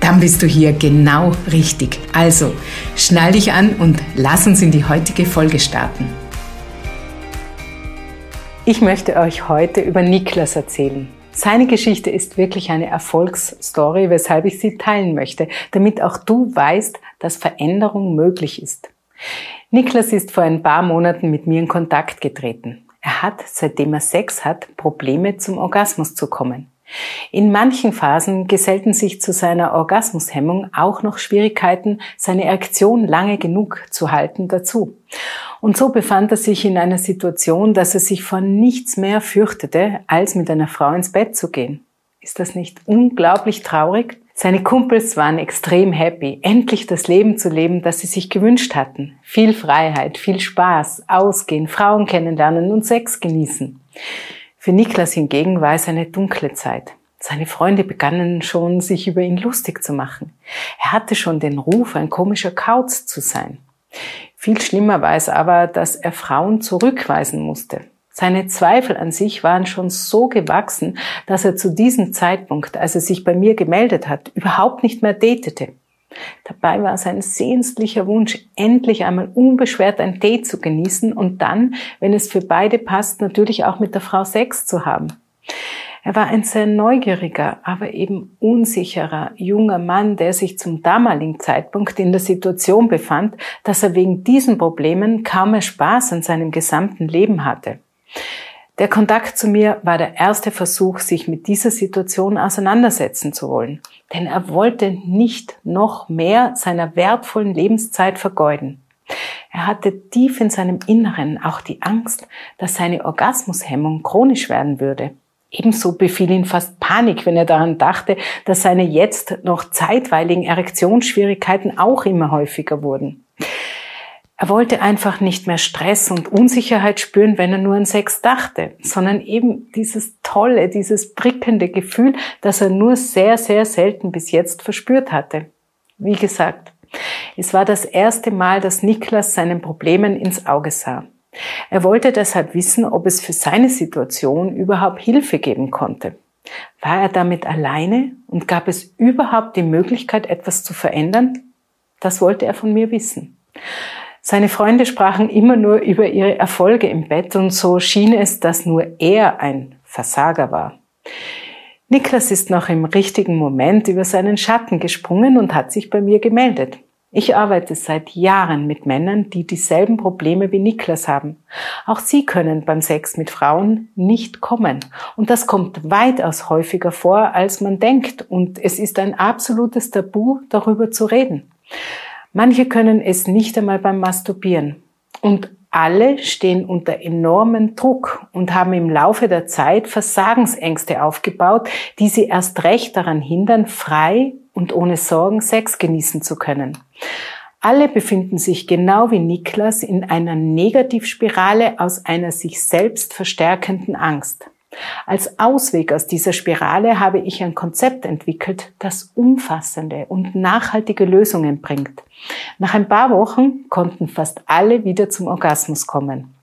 Dann bist du hier genau richtig. Also, schnall dich an und lass uns in die heutige Folge starten. Ich möchte euch heute über Niklas erzählen. Seine Geschichte ist wirklich eine Erfolgsstory, weshalb ich sie teilen möchte, damit auch du weißt, dass Veränderung möglich ist. Niklas ist vor ein paar Monaten mit mir in Kontakt getreten. Er hat, seitdem er Sex hat, Probleme zum Orgasmus zu kommen. In manchen Phasen gesellten sich zu seiner Orgasmushemmung auch noch Schwierigkeiten, seine Erektion lange genug zu halten dazu. Und so befand er sich in einer Situation, dass er sich vor nichts mehr fürchtete, als mit einer Frau ins Bett zu gehen. Ist das nicht unglaublich traurig? Seine Kumpels waren extrem happy, endlich das Leben zu leben, das sie sich gewünscht hatten. Viel Freiheit, viel Spaß, ausgehen, Frauen kennenlernen und Sex genießen. Für Niklas hingegen war es eine dunkle Zeit. Seine Freunde begannen schon, sich über ihn lustig zu machen. Er hatte schon den Ruf, ein komischer Kauz zu sein. Viel schlimmer war es aber, dass er Frauen zurückweisen musste. Seine Zweifel an sich waren schon so gewachsen, dass er zu diesem Zeitpunkt, als er sich bei mir gemeldet hat, überhaupt nicht mehr datete. Dabei war sein sehnlicher Wunsch, endlich einmal unbeschwert ein Date zu genießen und dann, wenn es für beide passt, natürlich auch mit der Frau Sex zu haben. Er war ein sehr neugieriger, aber eben unsicherer junger Mann, der sich zum damaligen Zeitpunkt in der Situation befand, dass er wegen diesen Problemen kaum mehr Spaß an seinem gesamten Leben hatte. Der Kontakt zu mir war der erste Versuch, sich mit dieser Situation auseinandersetzen zu wollen. Denn er wollte nicht noch mehr seiner wertvollen Lebenszeit vergeuden. Er hatte tief in seinem Inneren auch die Angst, dass seine Orgasmushemmung chronisch werden würde. Ebenso befiel ihn fast Panik, wenn er daran dachte, dass seine jetzt noch zeitweiligen Erektionsschwierigkeiten auch immer häufiger wurden. Er wollte einfach nicht mehr Stress und Unsicherheit spüren, wenn er nur an Sex dachte, sondern eben dieses tolle, dieses prickelnde Gefühl, das er nur sehr, sehr selten bis jetzt verspürt hatte. Wie gesagt, es war das erste Mal, dass Niklas seinen Problemen ins Auge sah. Er wollte deshalb wissen, ob es für seine Situation überhaupt Hilfe geben konnte. War er damit alleine und gab es überhaupt die Möglichkeit, etwas zu verändern? Das wollte er von mir wissen. Seine Freunde sprachen immer nur über ihre Erfolge im Bett und so schien es, dass nur er ein Versager war. Niklas ist noch im richtigen Moment über seinen Schatten gesprungen und hat sich bei mir gemeldet. Ich arbeite seit Jahren mit Männern, die dieselben Probleme wie Niklas haben. Auch sie können beim Sex mit Frauen nicht kommen. Und das kommt weitaus häufiger vor, als man denkt. Und es ist ein absolutes Tabu, darüber zu reden. Manche können es nicht einmal beim Masturbieren. Und alle stehen unter enormen Druck und haben im Laufe der Zeit Versagensängste aufgebaut, die sie erst recht daran hindern, frei und ohne Sorgen Sex genießen zu können. Alle befinden sich genau wie Niklas in einer Negativspirale aus einer sich selbst verstärkenden Angst. Als Ausweg aus dieser Spirale habe ich ein Konzept entwickelt, das umfassende und nachhaltige Lösungen bringt. Nach ein paar Wochen konnten fast alle wieder zum Orgasmus kommen.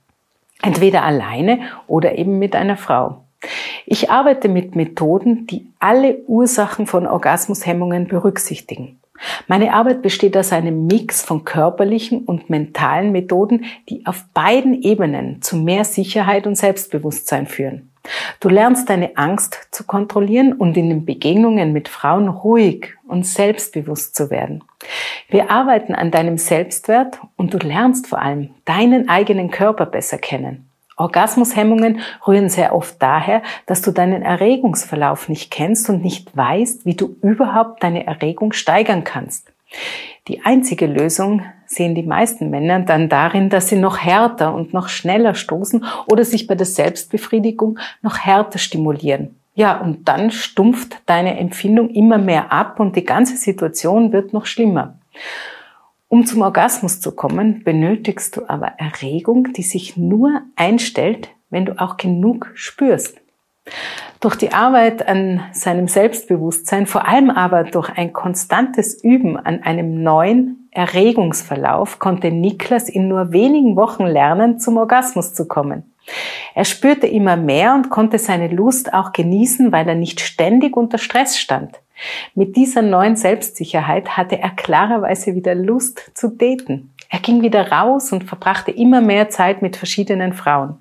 Entweder alleine oder eben mit einer Frau. Ich arbeite mit Methoden, die alle Ursachen von Orgasmushemmungen berücksichtigen. Meine Arbeit besteht aus einem Mix von körperlichen und mentalen Methoden, die auf beiden Ebenen zu mehr Sicherheit und Selbstbewusstsein führen. Du lernst deine Angst zu kontrollieren und in den Begegnungen mit Frauen ruhig und selbstbewusst zu werden. Wir arbeiten an deinem Selbstwert und du lernst vor allem deinen eigenen Körper besser kennen. Orgasmushemmungen rühren sehr oft daher, dass du deinen Erregungsverlauf nicht kennst und nicht weißt, wie du überhaupt deine Erregung steigern kannst. Die einzige Lösung sehen die meisten Männer dann darin, dass sie noch härter und noch schneller stoßen oder sich bei der Selbstbefriedigung noch härter stimulieren. Ja, und dann stumpft deine Empfindung immer mehr ab und die ganze Situation wird noch schlimmer. Um zum Orgasmus zu kommen, benötigst du aber Erregung, die sich nur einstellt, wenn du auch genug spürst. Durch die Arbeit an seinem Selbstbewusstsein, vor allem aber durch ein konstantes Üben an einem neuen Erregungsverlauf, konnte Niklas in nur wenigen Wochen lernen, zum Orgasmus zu kommen. Er spürte immer mehr und konnte seine Lust auch genießen, weil er nicht ständig unter Stress stand. Mit dieser neuen Selbstsicherheit hatte er klarerweise wieder Lust zu daten. Er ging wieder raus und verbrachte immer mehr Zeit mit verschiedenen Frauen.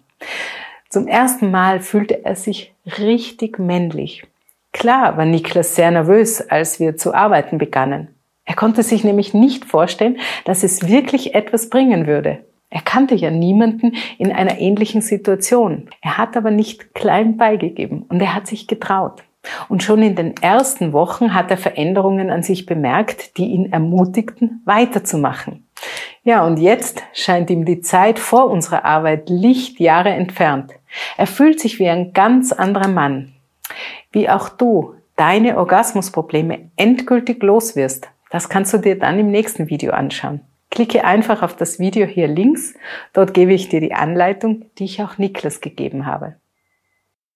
Zum ersten Mal fühlte er sich richtig männlich. Klar war Niklas sehr nervös, als wir zu arbeiten begannen. Er konnte sich nämlich nicht vorstellen, dass es wirklich etwas bringen würde. Er kannte ja niemanden in einer ähnlichen Situation. Er hat aber nicht klein beigegeben und er hat sich getraut. Und schon in den ersten Wochen hat er Veränderungen an sich bemerkt, die ihn ermutigten, weiterzumachen. Ja, und jetzt scheint ihm die Zeit vor unserer Arbeit Lichtjahre entfernt. Er fühlt sich wie ein ganz anderer Mann. Wie auch du deine Orgasmusprobleme endgültig los wirst, das kannst du dir dann im nächsten Video anschauen. Klicke einfach auf das Video hier links. Dort gebe ich dir die Anleitung, die ich auch Niklas gegeben habe.